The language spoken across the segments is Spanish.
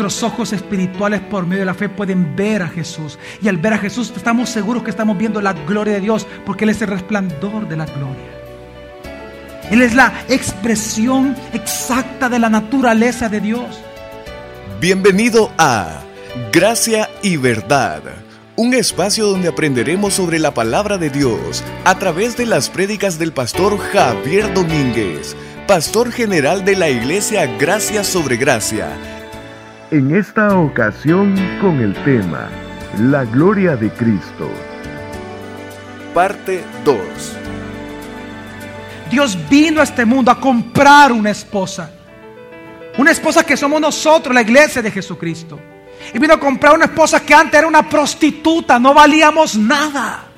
nuestros ojos espirituales por medio de la fe pueden ver a Jesús. Y al ver a Jesús estamos seguros que estamos viendo la gloria de Dios porque Él es el resplandor de la gloria. Él es la expresión exacta de la naturaleza de Dios. Bienvenido a Gracia y Verdad, un espacio donde aprenderemos sobre la palabra de Dios a través de las prédicas del pastor Javier Domínguez, pastor general de la iglesia Gracia sobre Gracia. En esta ocasión con el tema La gloria de Cristo. Parte 2. Dios vino a este mundo a comprar una esposa. Una esposa que somos nosotros, la iglesia de Jesucristo. Y vino a comprar una esposa que antes era una prostituta, no valíamos nada.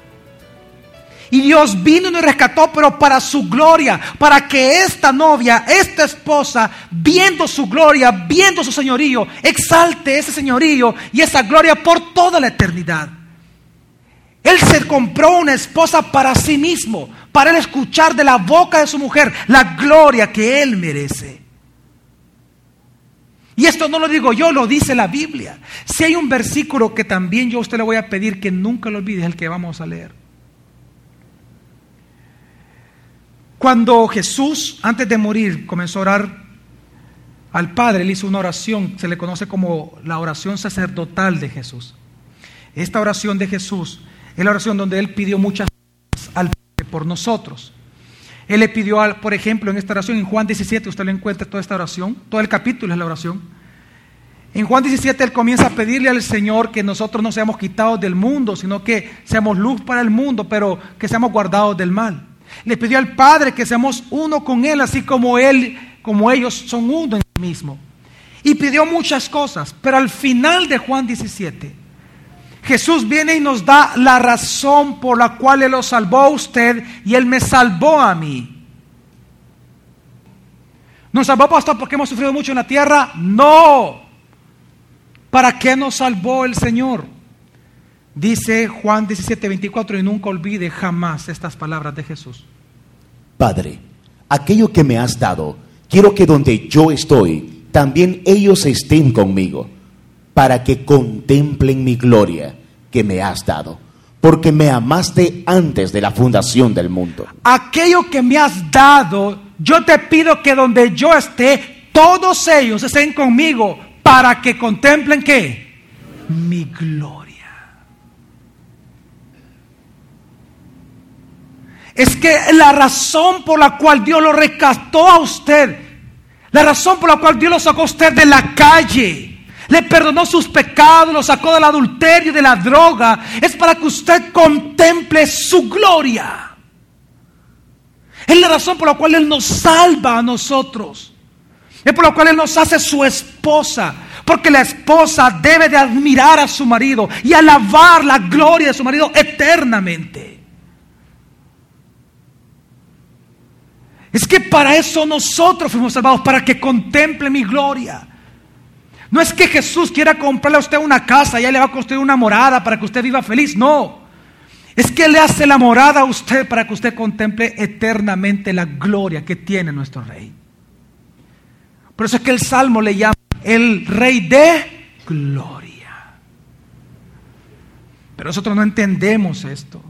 Y Dios vino y nos rescató, pero para su gloria, para que esta novia, esta esposa, viendo su gloria, viendo su señorío, exalte ese señorío y esa gloria por toda la eternidad. Él se compró una esposa para sí mismo, para él escuchar de la boca de su mujer la gloria que él merece. Y esto no lo digo yo, lo dice la Biblia. Si hay un versículo que también yo a usted le voy a pedir que nunca lo olvide, es el que vamos a leer. Cuando Jesús, antes de morir, comenzó a orar al Padre, él hizo una oración, se le conoce como la oración sacerdotal de Jesús. Esta oración de Jesús es la oración donde él pidió muchas cosas al Padre por nosotros. Él le pidió, por ejemplo, en esta oración, en Juan 17, usted lo encuentra toda esta oración, todo el capítulo es la oración. En Juan 17 él comienza a pedirle al Señor que nosotros no seamos quitados del mundo, sino que seamos luz para el mundo, pero que seamos guardados del mal. Le pidió al Padre que seamos uno con Él, así como Él, como ellos son uno en sí mismo. Y pidió muchas cosas, pero al final de Juan 17, Jesús viene y nos da la razón por la cual Él lo salvó a usted y Él me salvó a mí. ¿Nos salvó, pastor, porque hemos sufrido mucho en la tierra? No. ¿Para qué nos salvó el Señor? Dice Juan 17, 24, y nunca olvide jamás estas palabras de Jesús. Padre, aquello que me has dado, quiero que donde yo estoy, también ellos estén conmigo, para que contemplen mi gloria que me has dado, porque me amaste antes de la fundación del mundo. Aquello que me has dado, yo te pido que donde yo esté, todos ellos estén conmigo, para que contemplen qué? Mi gloria. Es que la razón por la cual Dios lo rescató a usted, la razón por la cual Dios lo sacó a usted de la calle, le perdonó sus pecados, lo sacó del adulterio y de la droga, es para que usted contemple su gloria. Es la razón por la cual Él nos salva a nosotros. Es por la cual Él nos hace su esposa. Porque la esposa debe de admirar a su marido y alabar la gloria de su marido eternamente. Es que para eso nosotros fuimos salvados, para que contemple mi gloria. No es que Jesús quiera comprarle a usted una casa y le va a construir una morada para que usted viva feliz. No. Es que le hace la morada a usted para que usted contemple eternamente la gloria que tiene nuestro rey. Por eso es que el Salmo le llama el rey de gloria. Pero nosotros no entendemos esto.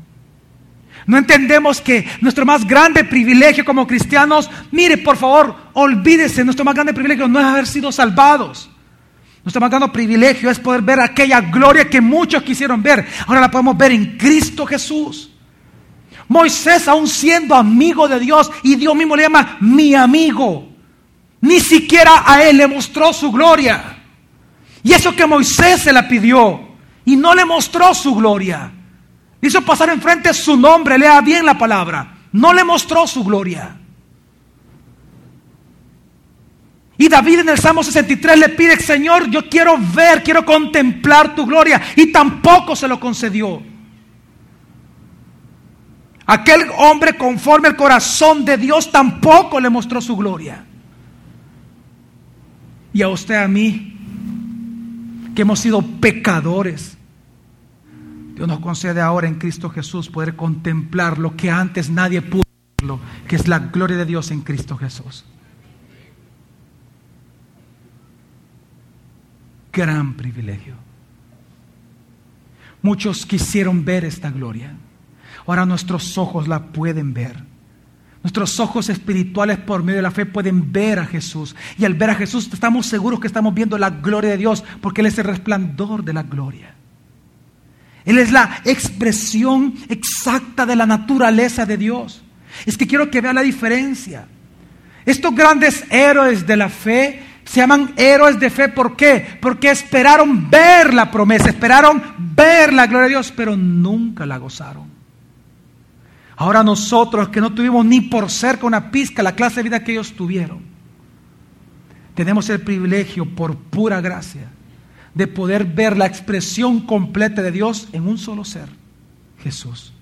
No entendemos que nuestro más grande privilegio como cristianos, mire por favor, olvídese, nuestro más grande privilegio no es haber sido salvados. Nuestro más grande privilegio es poder ver aquella gloria que muchos quisieron ver. Ahora la podemos ver en Cristo Jesús. Moisés aún siendo amigo de Dios y Dios mismo le llama mi amigo. Ni siquiera a él le mostró su gloria. Y eso que Moisés se la pidió y no le mostró su gloria. Hizo pasar enfrente su nombre, lea bien la palabra. No le mostró su gloria. Y David en el Salmo 63 le pide, Señor, yo quiero ver, quiero contemplar tu gloria. Y tampoco se lo concedió. Aquel hombre conforme al corazón de Dios tampoco le mostró su gloria. Y a usted, a mí, que hemos sido pecadores, Dios nos concede ahora en Cristo Jesús poder contemplar lo que antes nadie pudo verlo, que es la gloria de Dios en Cristo Jesús. gran privilegio. Muchos quisieron ver esta gloria. Ahora nuestros ojos la pueden ver. Nuestros ojos espirituales por medio de la fe pueden ver a Jesús. Y al ver a Jesús estamos seguros que estamos viendo la gloria de Dios porque Él es el resplandor de la gloria. Él es la expresión exacta de la naturaleza de Dios. Es que quiero que vea la diferencia. Estos grandes héroes de la fe se llaman héroes de fe. ¿Por qué? Porque esperaron ver la promesa, esperaron ver la gloria de Dios, pero nunca la gozaron. Ahora nosotros que no tuvimos ni por cerca una pizca la clase de vida que ellos tuvieron, tenemos el privilegio por pura gracia de poder ver la expresión completa de Dios en un solo ser, Jesús.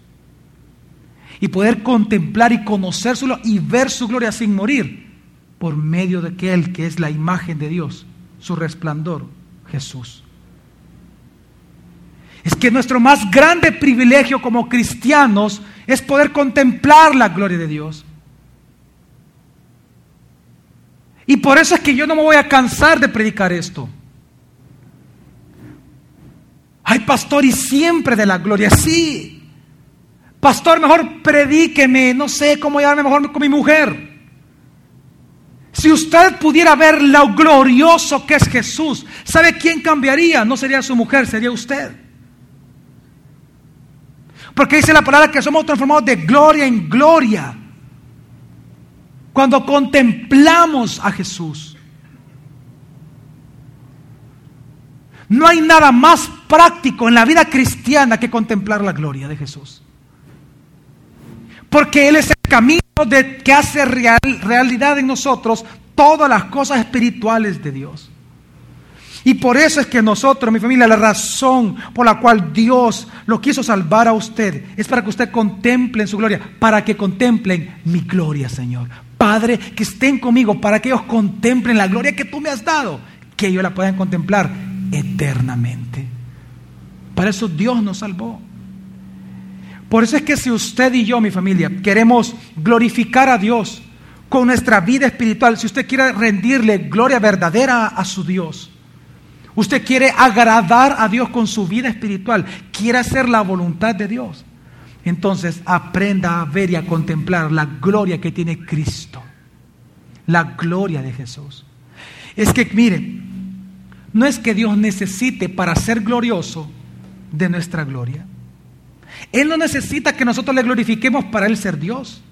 Y poder contemplar y conocérselo y ver su gloria sin morir por medio de aquel que es la imagen de Dios, su resplandor, Jesús. Es que nuestro más grande privilegio como cristianos es poder contemplar la gloria de Dios. Y por eso es que yo no me voy a cansar de predicar esto. Ay, pastor, y siempre de la gloria, sí. Pastor, mejor predíqueme, no sé cómo llevarme mejor con mi mujer. Si usted pudiera ver lo glorioso que es Jesús, ¿sabe quién cambiaría? No sería su mujer, sería usted. Porque dice la palabra que somos transformados de gloria en gloria. Cuando contemplamos a Jesús. No hay nada más práctico en la vida cristiana que contemplar la gloria de Jesús. Porque Él es el camino de, que hace real, realidad en nosotros todas las cosas espirituales de Dios. Y por eso es que nosotros, mi familia, la razón por la cual Dios lo quiso salvar a usted es para que usted contemple su gloria, para que contemplen mi gloria, Señor. Padre, que estén conmigo, para que ellos contemplen la gloria que tú me has dado, que ellos la puedan contemplar eternamente. Para eso Dios nos salvó. Por eso es que si usted y yo, mi familia, queremos glorificar a Dios con nuestra vida espiritual, si usted quiere rendirle gloria verdadera a su Dios, Usted quiere agradar a Dios con su vida espiritual, quiere hacer la voluntad de Dios. Entonces aprenda a ver y a contemplar la gloria que tiene Cristo, la gloria de Jesús. Es que, mire, no es que Dios necesite para ser glorioso de nuestra gloria. Él no necesita que nosotros le glorifiquemos para Él ser Dios.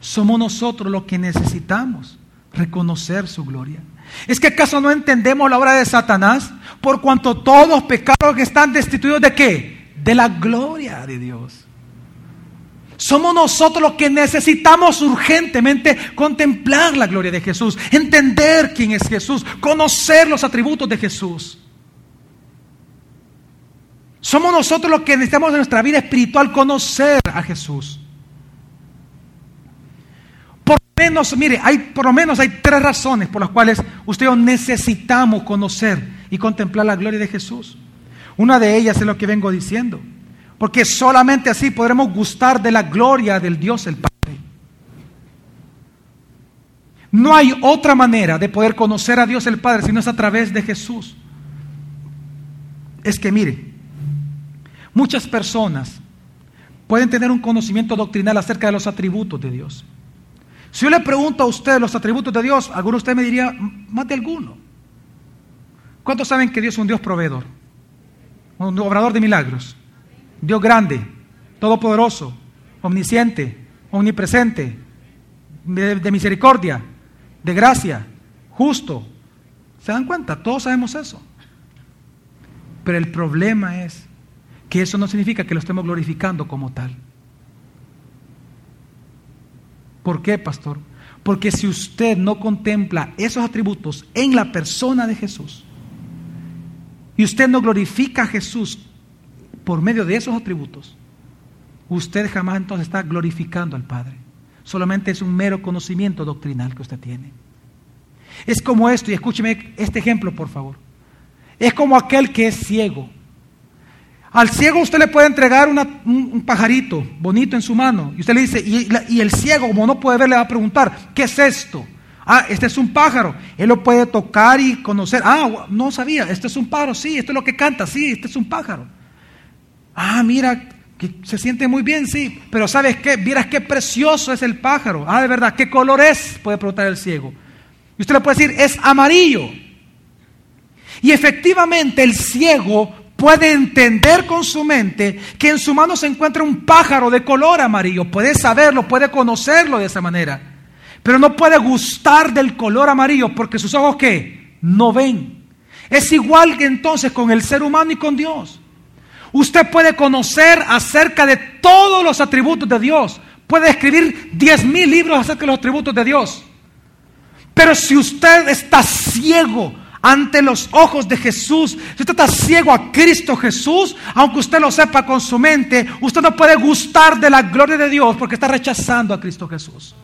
Somos nosotros los que necesitamos reconocer su gloria. ¿Es que acaso no entendemos la obra de Satanás? Por cuanto todos pecados que están destituidos de qué? De la gloria de Dios. Somos nosotros los que necesitamos urgentemente contemplar la gloria de Jesús, entender quién es Jesús, conocer los atributos de Jesús. Somos nosotros los que necesitamos en nuestra vida espiritual conocer a Jesús menos, mire, hay, por lo menos hay tres razones por las cuales usted necesitamos conocer y contemplar la gloria de Jesús. Una de ellas es lo que vengo diciendo. Porque solamente así podremos gustar de la gloria del Dios el Padre. No hay otra manera de poder conocer a Dios el Padre si no es a través de Jesús. Es que mire, muchas personas pueden tener un conocimiento doctrinal acerca de los atributos de Dios. Si yo le pregunto a usted los atributos de Dios, alguno de usted me diría, más de alguno. ¿Cuántos saben que Dios es un Dios proveedor? Un obrador de milagros. Dios grande, todopoderoso, omnisciente, omnipresente, de, de misericordia, de gracia, justo. ¿Se dan cuenta? Todos sabemos eso. Pero el problema es que eso no significa que lo estemos glorificando como tal. ¿Por qué, pastor? Porque si usted no contempla esos atributos en la persona de Jesús y usted no glorifica a Jesús por medio de esos atributos, usted jamás entonces está glorificando al Padre. Solamente es un mero conocimiento doctrinal que usted tiene. Es como esto, y escúcheme este ejemplo, por favor. Es como aquel que es ciego al ciego usted le puede entregar un, pajarito bonito en su mano y usted le dice, y, y, el ciego como no puede ver le va a preguntar, ¿qué es esto? Ah, este es un pájaro. Él lo puede tocar y conocer. Ah, no sabía. Este es un pájaro. Sí, esto es lo que canta. Sí, este es un pájaro. Ah, mira, se siente muy bien, sí. Pero ¿sabes qué? Miras qué precioso es el pájaro. Ah, de verdad, ¿qué color es? Puede preguntar el ciego. Y usted le puede decir, es amarillo. Y efectivamente el ciego puede entender con su mente que en su mano se encuentra un pájaro de color amarillo. Puede saberlo, puede conocerlo de esa manera. Pero no puede gustar del color amarillo porque sus ojos que no ven. Es igual que entonces con el ser humano y con Dios. Usted puede conocer acerca de todos los atributos de Dios. Puede escribir diez mil libros acerca de los atributos de Dios. Pero si usted está ciego ante los ojos de Jesús, si usted está ciego a Cristo Jesús, aunque usted lo sepa con su mente, usted no puede gustar de la gloria de Dios porque está rechazando a Cristo Jesús.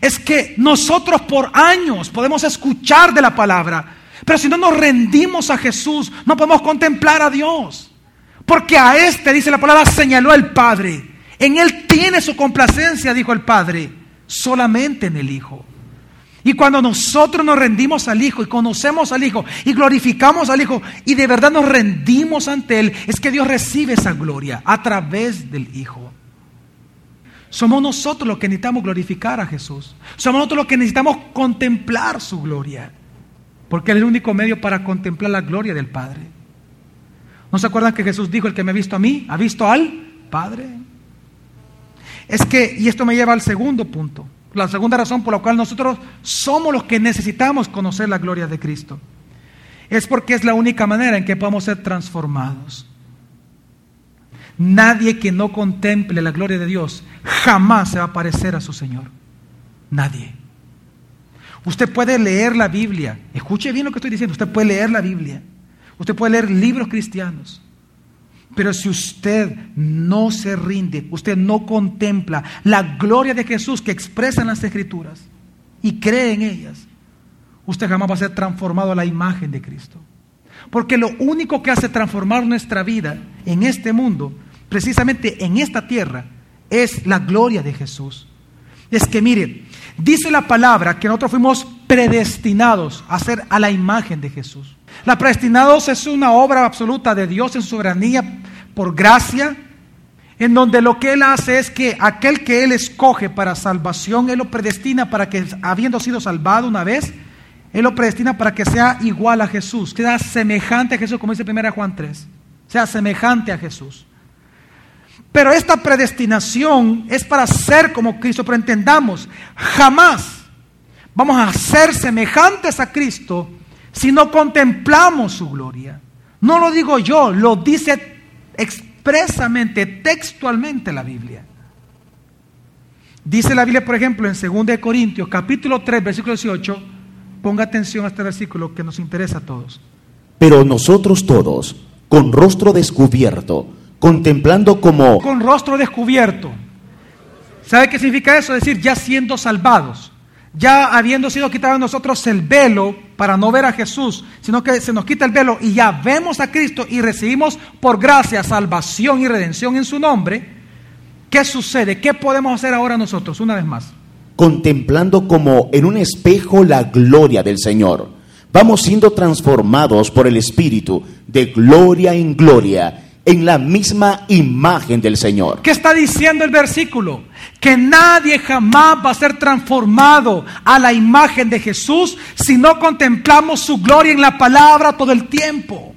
Es que nosotros por años podemos escuchar de la palabra, pero si no nos rendimos a Jesús, no podemos contemplar a Dios. Porque a este, dice la palabra, señaló el Padre. En Él tiene su complacencia, dijo el Padre, solamente en el Hijo. Y cuando nosotros nos rendimos al Hijo y conocemos al Hijo y glorificamos al Hijo y de verdad nos rendimos ante Él, es que Dios recibe esa gloria a través del Hijo. Somos nosotros los que necesitamos glorificar a Jesús. Somos nosotros los que necesitamos contemplar su gloria. Porque es el único medio para contemplar la gloria del Padre. ¿No se acuerdan que Jesús dijo, el que me ha visto a mí, ha visto al Padre? Es que, y esto me lleva al segundo punto, la segunda razón por la cual nosotros somos los que necesitamos conocer la gloria de Cristo. Es porque es la única manera en que podemos ser transformados. Nadie que no contemple la gloria de Dios jamás se va a parecer a su Señor. Nadie. Usted puede leer la Biblia. Escuche bien lo que estoy diciendo. Usted puede leer la Biblia. Usted puede leer libros cristianos. Pero si usted no se rinde, usted no contempla la gloria de Jesús que expresan las escrituras y cree en ellas, usted jamás va a ser transformado a la imagen de Cristo. Porque lo único que hace transformar nuestra vida en este mundo, precisamente en esta tierra, es la gloria de Jesús. Es que mire, dice la palabra que nosotros fuimos predestinados a ser a la imagen de Jesús. La predestinados es una obra absoluta de Dios en soberanía por gracia, en donde lo que Él hace es que aquel que Él escoge para salvación, Él lo predestina para que, habiendo sido salvado una vez, Él lo predestina para que sea igual a Jesús, sea semejante a Jesús, como dice 1 Juan 3, sea semejante a Jesús. Pero esta predestinación es para ser como Cristo, pero entendamos, jamás vamos a ser semejantes a Cristo si no contemplamos su gloria. No lo digo yo, lo dice expresamente, textualmente la Biblia. Dice la Biblia, por ejemplo, en 2 Corintios, capítulo 3, versículo 18, ponga atención a este versículo que nos interesa a todos. Pero nosotros todos, con rostro descubierto, contemplando como... Con rostro descubierto. ¿Sabe qué significa eso? Es decir, ya siendo salvados ya habiendo sido quitado de nosotros el velo para no ver a Jesús, sino que se nos quita el velo y ya vemos a Cristo y recibimos por gracia salvación y redención en su nombre, ¿qué sucede? ¿Qué podemos hacer ahora nosotros? Una vez más. Contemplando como en un espejo la gloria del Señor. Vamos siendo transformados por el Espíritu de gloria en gloria en la misma imagen del Señor. ¿Qué está diciendo el versículo? Que nadie jamás va a ser transformado a la imagen de Jesús si no contemplamos su gloria en la palabra todo el tiempo.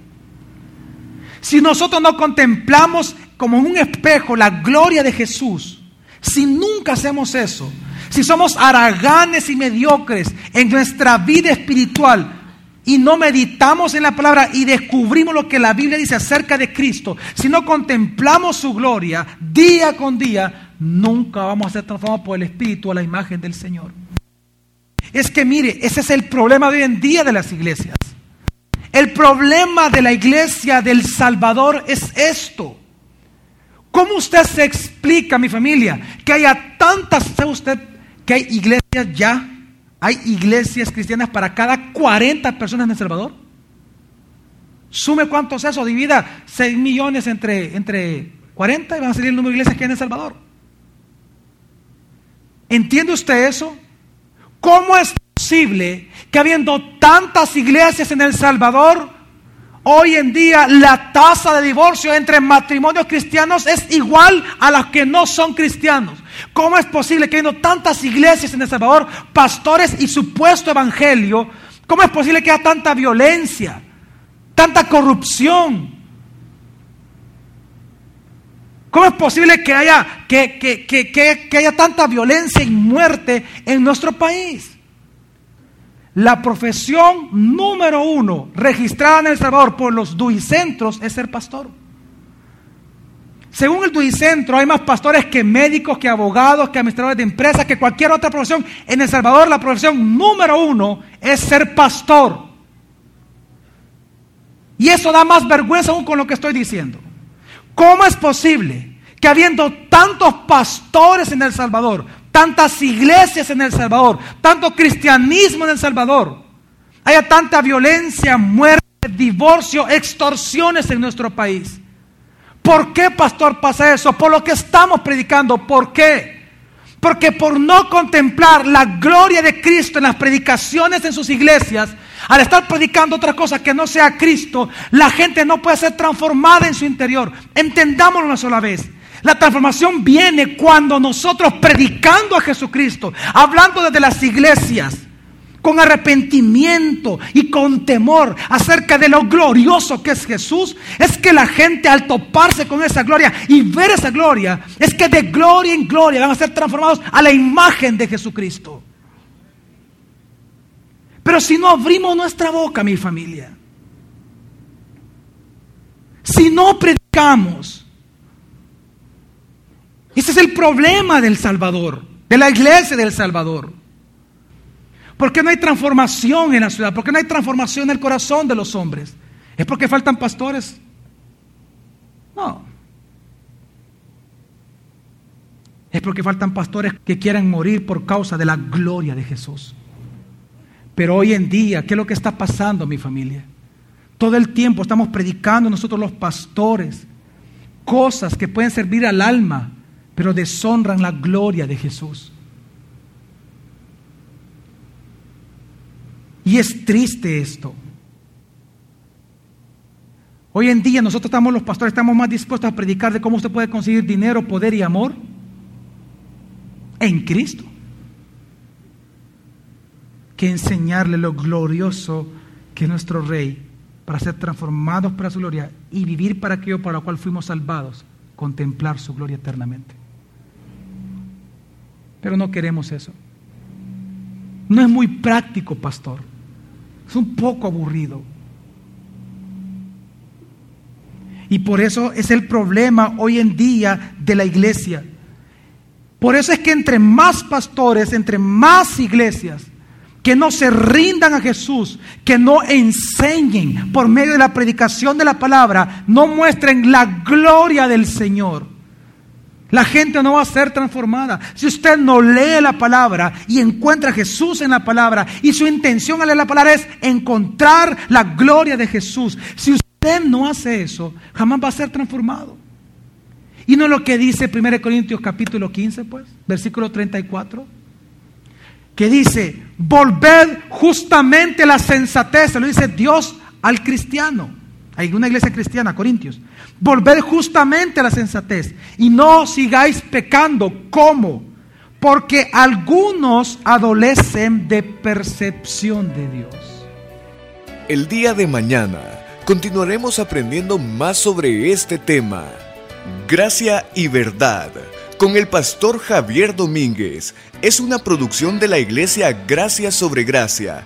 Si nosotros no contemplamos como en un espejo la gloria de Jesús, si nunca hacemos eso, si somos haraganes y mediocres en nuestra vida espiritual, y no meditamos en la palabra y descubrimos lo que la Biblia dice acerca de Cristo, si no contemplamos su gloria día con día, nunca vamos a ser transformados por el Espíritu a la imagen del Señor. Es que mire, ese es el problema de hoy en día de las iglesias. El problema de la iglesia del Salvador es esto. ¿Cómo usted se explica, mi familia, que haya tantas, ¿sabe usted que hay iglesias ya hay iglesias cristianas para cada 40 personas en El Salvador. Sume cuánto es eso, divida 6 millones entre, entre 40 y van a salir el número de iglesias que hay en El Salvador. ¿Entiende usted eso? ¿Cómo es posible que habiendo tantas iglesias en El Salvador, hoy en día la tasa de divorcio entre matrimonios cristianos es igual a las que no son cristianos? ¿Cómo es posible que habiendo tantas iglesias en El Salvador, pastores y supuesto evangelio, cómo es posible que haya tanta violencia, tanta corrupción? ¿Cómo es posible que haya, que, que, que, que, haya tanta violencia y muerte en nuestro país? La profesión número uno registrada en El Salvador por los duicentros es ser pastor. Según el Duicentro, hay más pastores que médicos, que abogados, que administradores de empresas, que cualquier otra profesión. En El Salvador, la profesión número uno es ser pastor. Y eso da más vergüenza aún con lo que estoy diciendo. ¿Cómo es posible que habiendo tantos pastores en El Salvador, tantas iglesias en El Salvador, tanto cristianismo en El Salvador, haya tanta violencia, muerte, divorcio, extorsiones en nuestro país? ¿Por qué, pastor, pasa eso? Por lo que estamos predicando. ¿Por qué? Porque por no contemplar la gloria de Cristo en las predicaciones en sus iglesias, al estar predicando otra cosa que no sea Cristo, la gente no puede ser transformada en su interior. Entendámoslo una sola vez. La transformación viene cuando nosotros predicando a Jesucristo, hablando desde las iglesias, con arrepentimiento y con temor acerca de lo glorioso que es Jesús, es que la gente al toparse con esa gloria y ver esa gloria, es que de gloria en gloria van a ser transformados a la imagen de Jesucristo. Pero si no abrimos nuestra boca, mi familia, si no predicamos, ese es el problema del Salvador, de la iglesia del Salvador. ¿Por qué no hay transformación en la ciudad? ¿Por qué no hay transformación en el corazón de los hombres? ¿Es porque faltan pastores? No. Es porque faltan pastores que quieran morir por causa de la gloria de Jesús. Pero hoy en día, ¿qué es lo que está pasando, mi familia? Todo el tiempo estamos predicando nosotros los pastores cosas que pueden servir al alma, pero deshonran la gloria de Jesús. Y es triste esto. Hoy en día nosotros estamos los pastores, estamos más dispuestos a predicar de cómo usted puede conseguir dinero, poder y amor en Cristo que enseñarle lo glorioso que es nuestro Rey para ser transformados para su gloria y vivir para aquello para lo cual fuimos salvados, contemplar su gloria eternamente. Pero no queremos eso. No es muy práctico, pastor. Es un poco aburrido. Y por eso es el problema hoy en día de la iglesia. Por eso es que entre más pastores, entre más iglesias, que no se rindan a Jesús, que no enseñen por medio de la predicación de la palabra, no muestren la gloria del Señor. La gente no va a ser transformada. Si usted no lee la palabra y encuentra a Jesús en la palabra y su intención al leer la palabra es encontrar la gloria de Jesús. Si usted no hace eso, jamás va a ser transformado. Y no lo que dice 1 Corintios capítulo 15, pues, versículo 34, que dice, volved justamente la sensatez, se lo dice Dios al cristiano. Hay una iglesia cristiana, Corintios. Volved justamente a la sensatez y no sigáis pecando. ¿Cómo? Porque algunos adolecen de percepción de Dios. El día de mañana continuaremos aprendiendo más sobre este tema. Gracia y verdad con el pastor Javier Domínguez. Es una producción de la iglesia Gracia sobre Gracia.